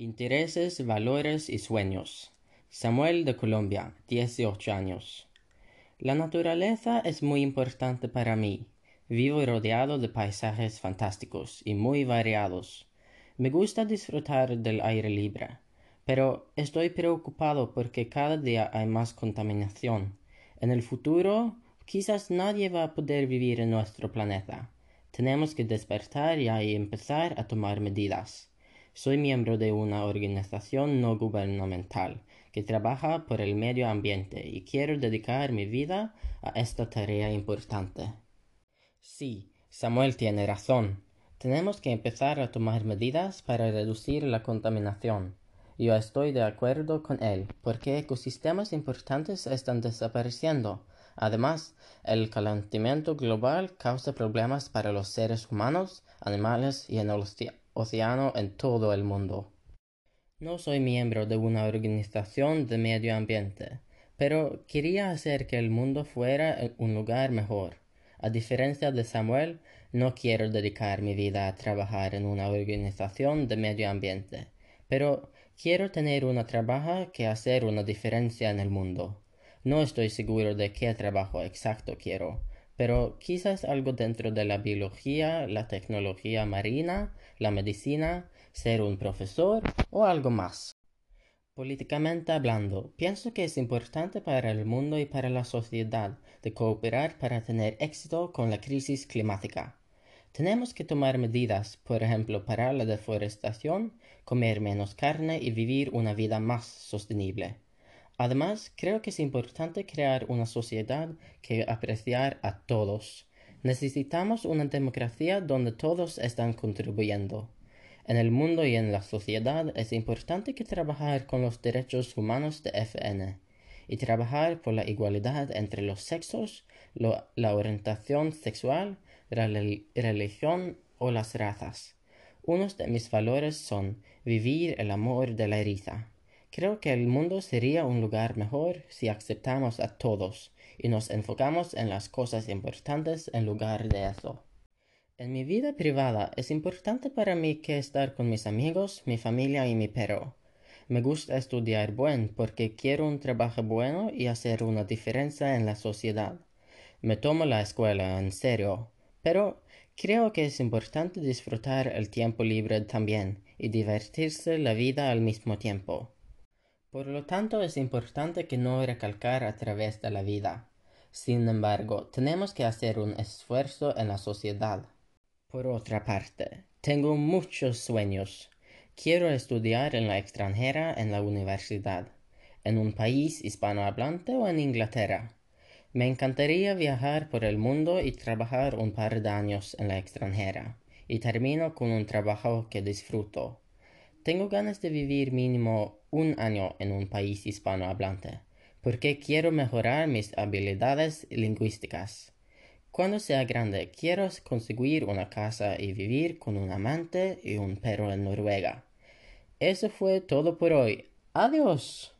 Intereses, valores y sueños. Samuel de Colombia, 18 años. La naturaleza es muy importante para mí. Vivo rodeado de paisajes fantásticos y muy variados. Me gusta disfrutar del aire libre, pero estoy preocupado porque cada día hay más contaminación. En el futuro, quizás nadie va a poder vivir en nuestro planeta. Tenemos que despertar ya y empezar a tomar medidas. Soy miembro de una organización no gubernamental que trabaja por el medio ambiente y quiero dedicar mi vida a esta tarea importante. Sí, Samuel tiene razón. Tenemos que empezar a tomar medidas para reducir la contaminación. Yo estoy de acuerdo con él, porque ecosistemas importantes están desapareciendo. Además, el calentamiento global causa problemas para los seres humanos, animales y en el océano en todo el mundo. No soy miembro de una organización de medio ambiente, pero quería hacer que el mundo fuera un lugar mejor. A diferencia de Samuel, no quiero dedicar mi vida a trabajar en una organización de medio ambiente, pero quiero tener un trabajo que hacer una diferencia en el mundo. No estoy seguro de qué trabajo exacto quiero, pero quizás algo dentro de la biología, la tecnología marina, la medicina, ser un profesor o algo más. Políticamente hablando, pienso que es importante para el mundo y para la sociedad de cooperar para tener éxito con la crisis climática. Tenemos que tomar medidas, por ejemplo, para la deforestación, comer menos carne y vivir una vida más sostenible. Además, creo que es importante crear una sociedad que apreciar a todos. Necesitamos una democracia donde todos están contribuyendo. En el mundo y en la sociedad es importante que trabajar con los derechos humanos de FN y trabajar por la igualdad entre los sexos, la orientación sexual, la religión o las razas. Unos de mis valores son vivir el amor de la risa Creo que el mundo sería un lugar mejor si aceptamos a todos y nos enfocamos en las cosas importantes en lugar de eso. En mi vida privada es importante para mí que estar con mis amigos, mi familia y mi perro. Me gusta estudiar buen porque quiero un trabajo bueno y hacer una diferencia en la sociedad. Me tomo la escuela en serio, pero creo que es importante disfrutar el tiempo libre también y divertirse la vida al mismo tiempo. Por lo tanto, es importante que no recalcar a través de la vida. Sin embargo, tenemos que hacer un esfuerzo en la sociedad. Por otra parte, tengo muchos sueños. Quiero estudiar en la extranjera en la universidad, en un país hispanohablante o en Inglaterra. Me encantaría viajar por el mundo y trabajar un par de años en la extranjera, y termino con un trabajo que disfruto. Tengo ganas de vivir mínimo un año en un país hispanohablante, porque quiero mejorar mis habilidades lingüísticas. Cuando sea grande, quiero conseguir una casa y vivir con un amante y un perro en Noruega. Eso fue todo por hoy. Adiós.